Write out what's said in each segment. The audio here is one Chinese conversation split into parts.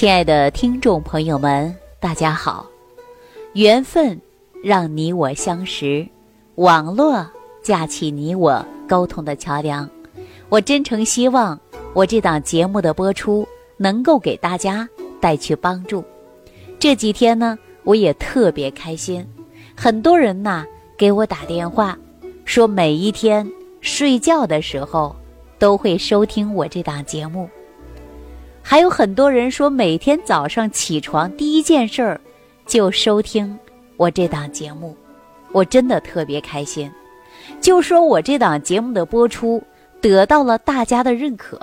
亲爱的听众朋友们，大家好！缘分让你我相识，网络架起你我沟通的桥梁。我真诚希望我这档节目的播出能够给大家带去帮助。这几天呢，我也特别开心，很多人呐给我打电话，说每一天睡觉的时候都会收听我这档节目。还有很多人说，每天早上起床第一件事儿就收听我这档节目，我真的特别开心。就说我这档节目的播出得到了大家的认可，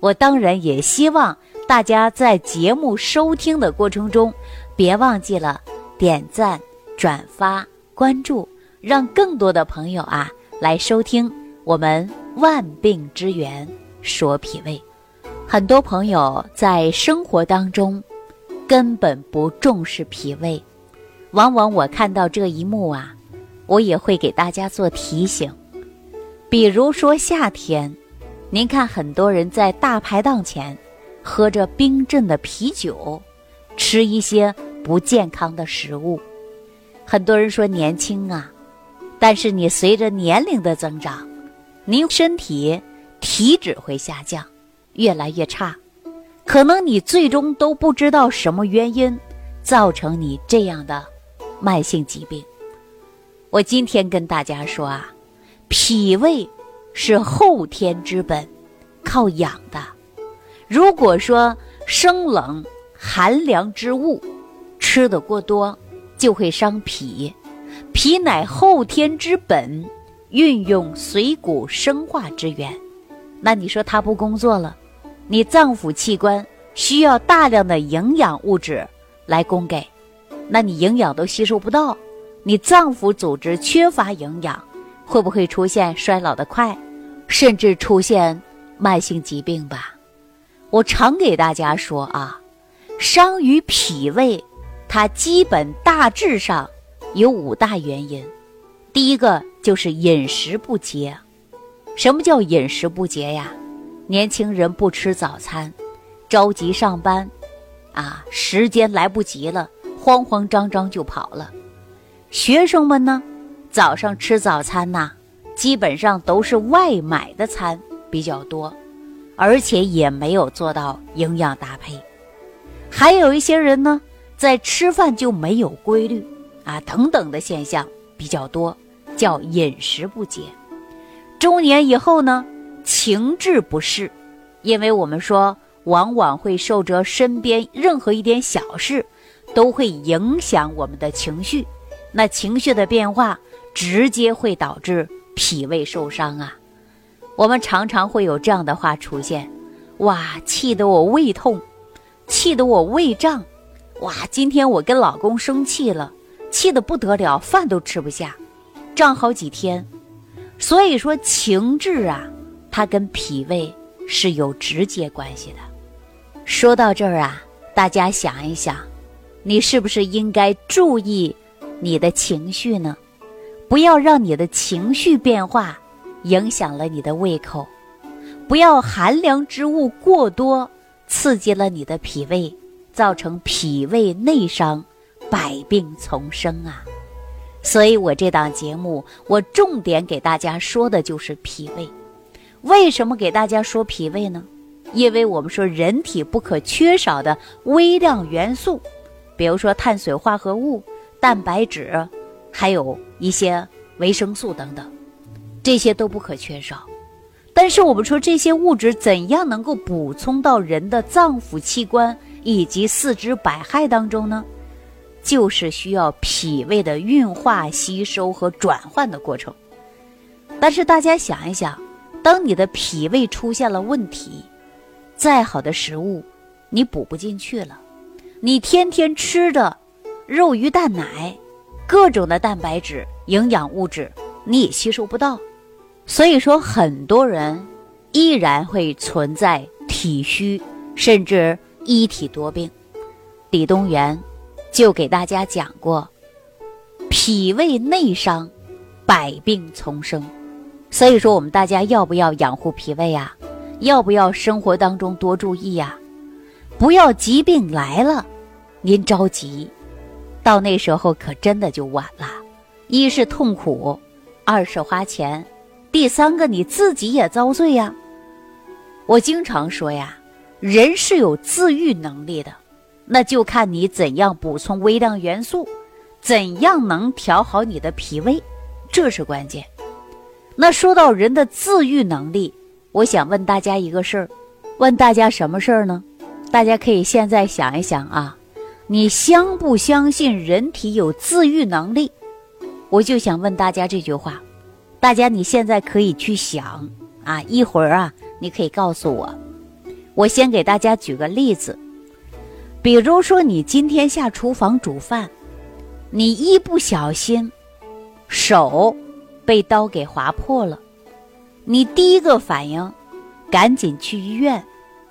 我当然也希望大家在节目收听的过程中，别忘记了点赞、转发、关注，让更多的朋友啊来收听我们万病之源说脾胃。很多朋友在生活当中根本不重视脾胃，往往我看到这一幕啊，我也会给大家做提醒。比如说夏天，您看很多人在大排档前喝着冰镇的啤酒，吃一些不健康的食物。很多人说年轻啊，但是你随着年龄的增长，您身体体质会下降。越来越差，可能你最终都不知道什么原因造成你这样的慢性疾病。我今天跟大家说啊，脾胃是后天之本，靠养的。如果说生冷寒凉之物吃的过多，就会伤脾。脾乃后天之本，运用水谷生化之源。那你说它不工作了？你脏腑器官需要大量的营养物质来供给，那你营养都吸收不到，你脏腑组织缺乏营养，会不会出现衰老的快，甚至出现慢性疾病吧？我常给大家说啊，伤于脾胃，它基本大致上有五大原因，第一个就是饮食不节。什么叫饮食不节呀？年轻人不吃早餐，着急上班，啊，时间来不及了，慌慌张张就跑了。学生们呢，早上吃早餐呐，基本上都是外买的餐比较多，而且也没有做到营养搭配。还有一些人呢，在吃饭就没有规律，啊，等等的现象比较多，叫饮食不节。中年以后呢？情志不适，因为我们说，往往会受着身边任何一点小事，都会影响我们的情绪。那情绪的变化，直接会导致脾胃受伤啊。我们常常会有这样的话出现：哇，气得我胃痛，气得我胃胀，哇，今天我跟老公生气了，气得不得了，饭都吃不下，胀好几天。所以说，情志啊。它跟脾胃是有直接关系的。说到这儿啊，大家想一想，你是不是应该注意你的情绪呢？不要让你的情绪变化影响了你的胃口，不要寒凉之物过多刺激了你的脾胃，造成脾胃内伤，百病丛生啊！所以我这档节目，我重点给大家说的就是脾胃。为什么给大家说脾胃呢？因为我们说人体不可缺少的微量元素，比如说碳水化合物、蛋白质，还有一些维生素等等，这些都不可缺少。但是我们说这些物质怎样能够补充到人的脏腑器官以及四肢百骸当中呢？就是需要脾胃的运化、吸收和转换的过程。但是大家想一想。当你的脾胃出现了问题，再好的食物，你补不进去了。你天天吃的肉、鱼、蛋、奶，各种的蛋白质、营养物质，你也吸收不到。所以说，很多人依然会存在体虚，甚至一体多病。李东垣就给大家讲过，脾胃内伤，百病丛生。所以说，我们大家要不要养护脾胃呀？要不要生活当中多注意呀？不要疾病来了，您着急，到那时候可真的就晚了。一是痛苦，二是花钱，第三个你自己也遭罪呀。我经常说呀，人是有自愈能力的，那就看你怎样补充微量元素，怎样能调好你的脾胃，这是关键。那说到人的自愈能力，我想问大家一个事儿，问大家什么事儿呢？大家可以现在想一想啊，你相不相信人体有自愈能力？我就想问大家这句话，大家你现在可以去想啊，一会儿啊，你可以告诉我。我先给大家举个例子，比如说你今天下厨房煮饭，你一不小心手被刀给划破了，你第一个反应赶紧去医院，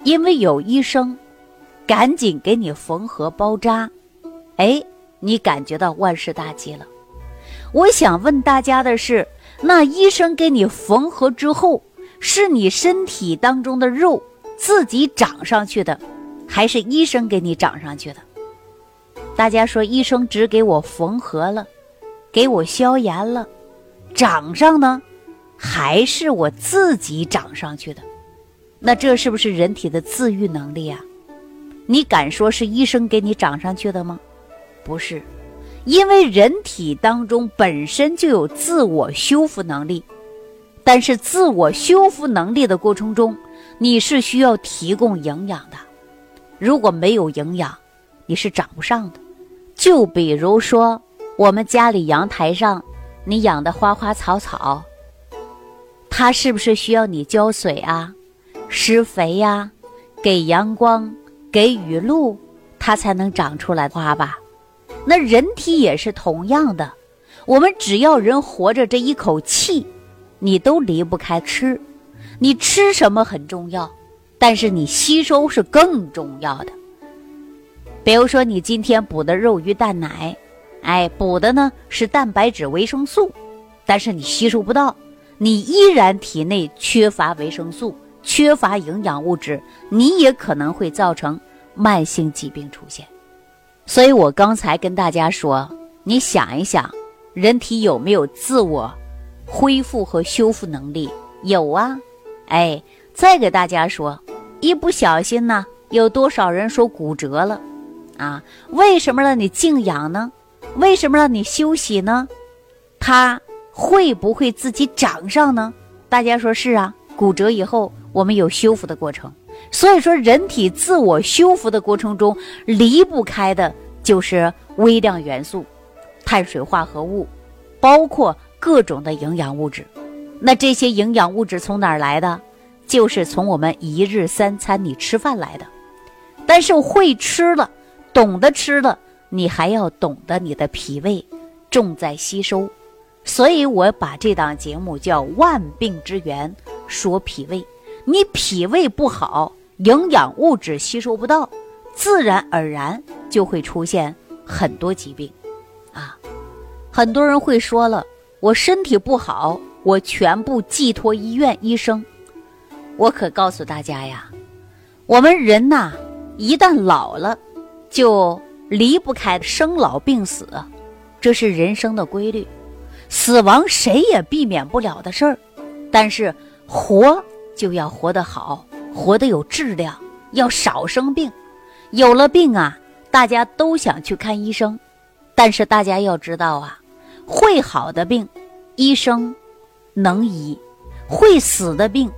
因为有医生。赶紧给你缝合包扎，哎，你感觉到万事大吉了。我想问大家的是，那医生给你缝合之后，是你身体当中的肉自己长上去的，还是医生给你长上去的？大家说，医生只给我缝合了，给我消炎了，长上呢，还是我自己长上去的？那这是不是人体的自愈能力啊？你敢说是医生给你长上去的吗？不是，因为人体当中本身就有自我修复能力，但是自我修复能力的过程中，你是需要提供营养的。如果没有营养，你是长不上的。就比如说我们家里阳台上你养的花花草草，它是不是需要你浇水啊、施肥呀、给阳光？给雨露，它才能长出来花吧？那人体也是同样的，我们只要人活着这一口气，你都离不开吃。你吃什么很重要，但是你吸收是更重要的。比如说你今天补的肉、鱼、蛋、奶，哎，补的呢是蛋白质、维生素，但是你吸收不到，你依然体内缺乏维生素。缺乏营养物质，你也可能会造成慢性疾病出现。所以我刚才跟大家说，你想一想，人体有没有自我恢复和修复能力？有啊。哎，再给大家说，一不小心呢，有多少人说骨折了？啊，为什么让你静养呢？为什么让你休息呢？它会不会自己长上呢？大家说是啊，骨折以后。我们有修复的过程，所以说人体自我修复的过程中离不开的就是微量元素、碳水化合物，包括各种的营养物质。那这些营养物质从哪儿来的？就是从我们一日三餐你吃饭来的。但是会吃了，懂得吃了，你还要懂得你的脾胃重在吸收。所以我把这档节目叫《万病之源说脾胃》。你脾胃不好，营养物质吸收不到，自然而然就会出现很多疾病，啊，很多人会说了，我身体不好，我全部寄托医院医生。我可告诉大家呀，我们人呐，一旦老了，就离不开生老病死，这是人生的规律，死亡谁也避免不了的事儿，但是活。就要活得好，活得有质量，要少生病。有了病啊，大家都想去看医生，但是大家要知道啊，会好的病，医生能医；会死的病，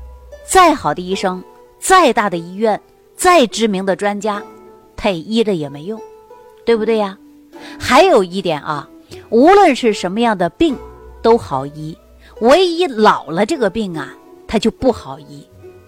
再好的医生，再大的医院，再知名的专家，他医了也没用，对不对呀？还有一点啊，无论是什么样的病，都好医，唯一老了这个病啊。它就不好医，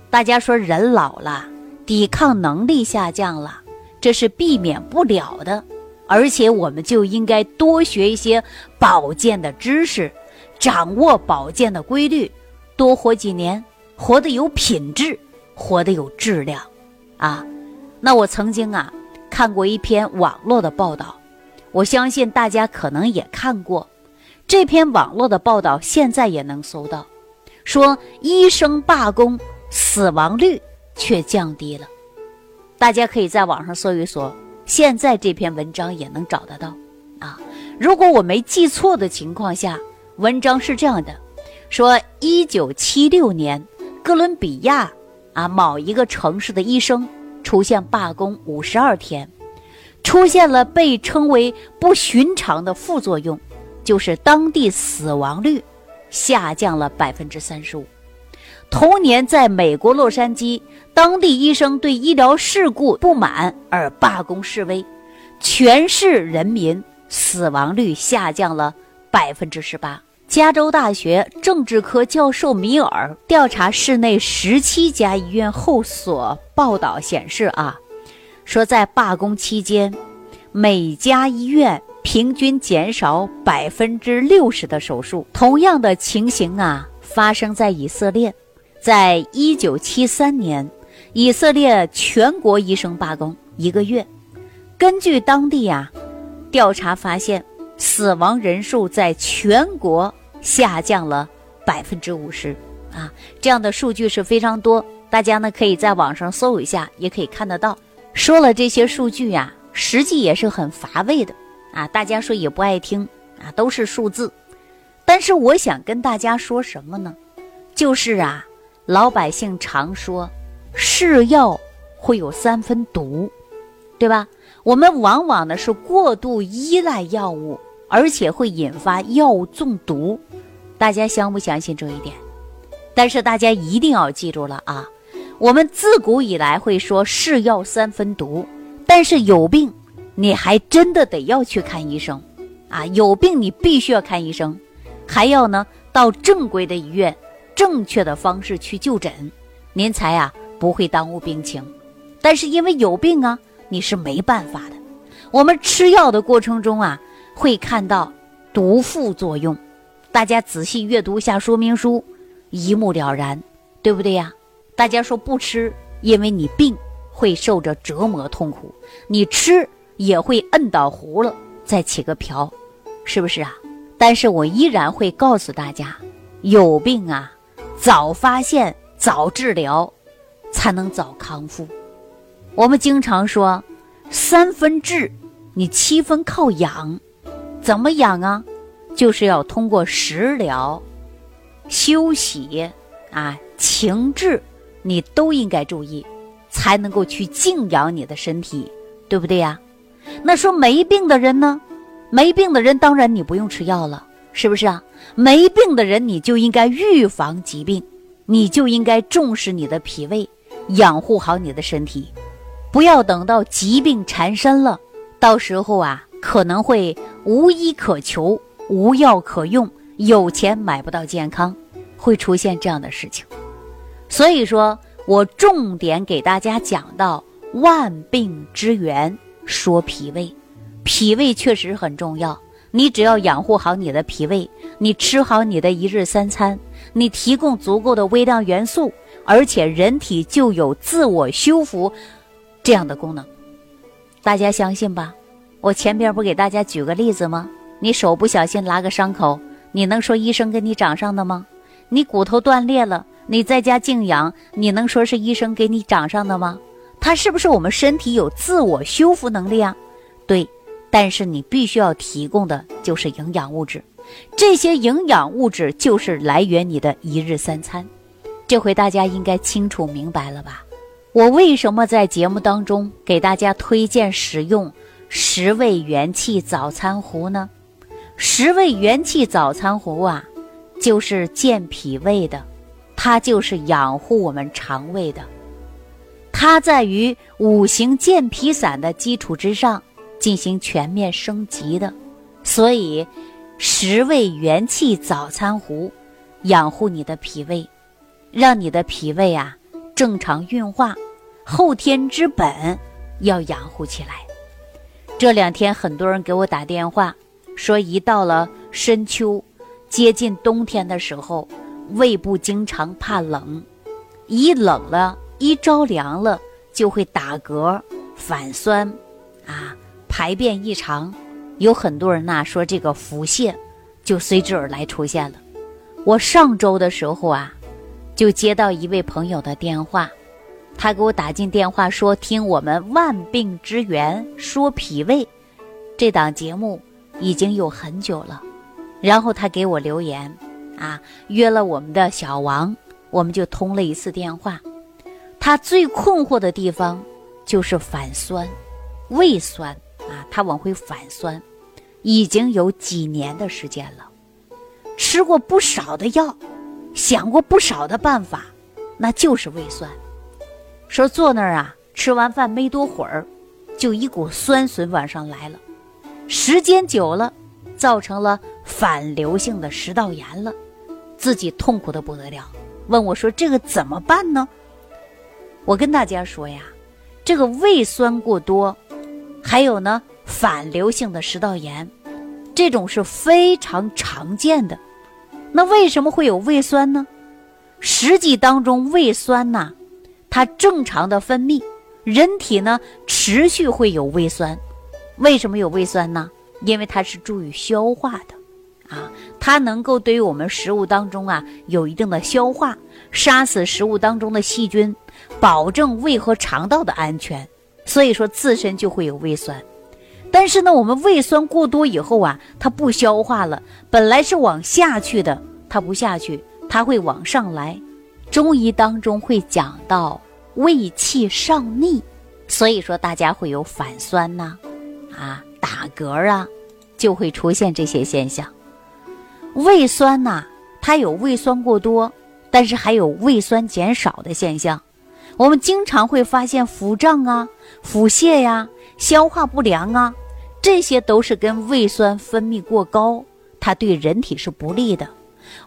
大家说人老了，抵抗能力下降了，这是避免不了的。而且我们就应该多学一些保健的知识，掌握保健的规律，多活几年，活得有品质，活得有质量，啊。那我曾经啊看过一篇网络的报道，我相信大家可能也看过，这篇网络的报道现在也能搜到。说医生罢工，死亡率却降低了。大家可以在网上搜一搜，现在这篇文章也能找得到啊。如果我没记错的情况下，文章是这样的：说一九七六年，哥伦比亚啊某一个城市的医生出现罢工五十二天，出现了被称为不寻常的副作用，就是当地死亡率下降了百分之三十五。同年，在美国洛杉矶，当地医生对医疗事故不满而罢工示威，全市人民死亡率下降了百分之十八。加州大学政治科教授米尔调查市内十七家医院后所报道显示啊，说在罢工期间，每家医院平均减少百分之六十的手术。同样的情形啊，发生在以色列。在一九七三年，以色列全国医生罢工一个月。根据当地啊调查发现，死亡人数在全国下降了百分之五十啊！这样的数据是非常多，大家呢可以在网上搜一下，也可以看得到。说了这些数据呀，实际也是很乏味的啊！大家说也不爱听啊，都是数字。但是我想跟大家说什么呢？就是啊。老百姓常说，是药会有三分毒，对吧？我们往往呢是过度依赖药物，而且会引发药物中毒。大家相不相信这一点？但是大家一定要记住了啊！我们自古以来会说是药三分毒，但是有病你还真的得要去看医生啊！有病你必须要看医生，还要呢到正规的医院。正确的方式去就诊，您才啊不会耽误病情。但是因为有病啊，你是没办法的。我们吃药的过程中啊，会看到毒副作用，大家仔细阅读一下说明书，一目了然，对不对呀？大家说不吃，因为你病会受着折磨痛苦，你吃也会摁倒葫芦再起个瓢，是不是啊？但是我依然会告诉大家，有病啊。早发现、早治疗，才能早康复。我们经常说，三分治，你七分靠养。怎么养啊？就是要通过食疗、休息啊、情志，你都应该注意，才能够去静养你的身体，对不对呀？那说没病的人呢？没病的人，当然你不用吃药了。是不是啊？没病的人，你就应该预防疾病，你就应该重视你的脾胃，养护好你的身体，不要等到疾病缠身了，到时候啊，可能会无医可求，无药可用，有钱买不到健康，会出现这样的事情。所以说我重点给大家讲到万病之源，说脾胃，脾胃确实很重要。你只要养护好你的脾胃，你吃好你的一日三餐，你提供足够的微量元素，而且人体就有自我修复这样的功能。大家相信吧？我前边不给大家举个例子吗？你手不小心拉个伤口，你能说医生给你长上的吗？你骨头断裂了，你在家静养，你能说是医生给你长上的吗？它是不是我们身体有自我修复能力啊？对。但是你必须要提供的就是营养物质，这些营养物质就是来源你的一日三餐。这回大家应该清楚明白了吧？我为什么在节目当中给大家推荐使用十味元气早餐壶呢？十味元气早餐壶啊，就是健脾胃的，它就是养护我们肠胃的，它在于五行健脾散的基础之上。进行全面升级的，所以十味元气早餐壶养护你的脾胃，让你的脾胃啊正常运化，后天之本要养护起来。这两天很多人给我打电话说，一到了深秋，接近冬天的时候，胃部经常怕冷，一冷了，一着凉了就会打嗝、反酸，啊。排便异常，有很多人呐说这个腹泻就随之而来出现了。我上周的时候啊，就接到一位朋友的电话，他给我打进电话说听我们《万病之源说脾胃》这档节目已经有很久了，然后他给我留言，啊，约了我们的小王，我们就通了一次电话。他最困惑的地方就是反酸、胃酸啊，他往回反酸，已经有几年的时间了，吃过不少的药，想过不少的办法，那就是胃酸。说坐那儿啊，吃完饭没多会儿，就一股酸笋往上来了，时间久了，造成了反流性的食道炎了，自己痛苦的不得了，问我说这个怎么办呢？我跟大家说呀，这个胃酸过多，还有呢反流性的食道炎，这种是非常常见的。那为什么会有胃酸呢？实际当中，胃酸呐，它正常的分泌，人体呢持续会有胃酸。为什么有胃酸呢？因为它是助于消化的。啊，它能够对于我们食物当中啊有一定的消化，杀死食物当中的细菌，保证胃和肠道的安全。所以说自身就会有胃酸，但是呢，我们胃酸过多以后啊，它不消化了，本来是往下去的，它不下去，它会往上来。中医当中会讲到胃气上逆，所以说大家会有反酸呐，啊打嗝啊，就会出现这些现象。胃酸呐，它有胃酸过多，但是还有胃酸减少的现象。我们经常会发现腹胀啊、腹泻呀、消化不良啊，这些都是跟胃酸分泌过高，它对人体是不利的。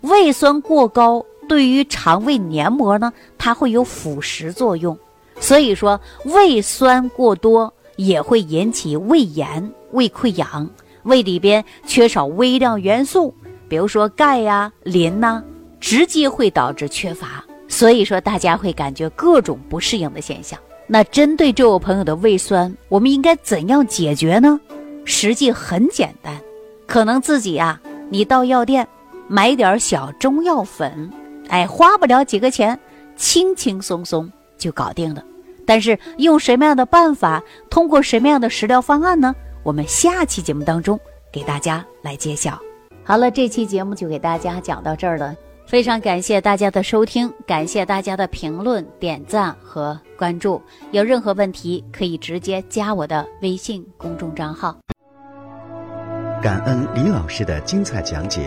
胃酸过高对于肠胃黏膜呢，它会有腐蚀作用。所以说，胃酸过多也会引起胃炎、胃溃疡，胃里边缺少微量元素。比如说钙呀、磷呐，直接会导致缺乏，所以说大家会感觉各种不适应的现象。那针对这位朋友的胃酸，我们应该怎样解决呢？实际很简单，可能自己啊，你到药店买点小中药粉，哎，花不了几个钱，轻轻松松就搞定了。但是用什么样的办法，通过什么样的食疗方案呢？我们下期节目当中给大家来揭晓。好了，这期节目就给大家讲到这儿了。非常感谢大家的收听，感谢大家的评论、点赞和关注。有任何问题可以直接加我的微信公众账号。感恩李老师的精彩讲解。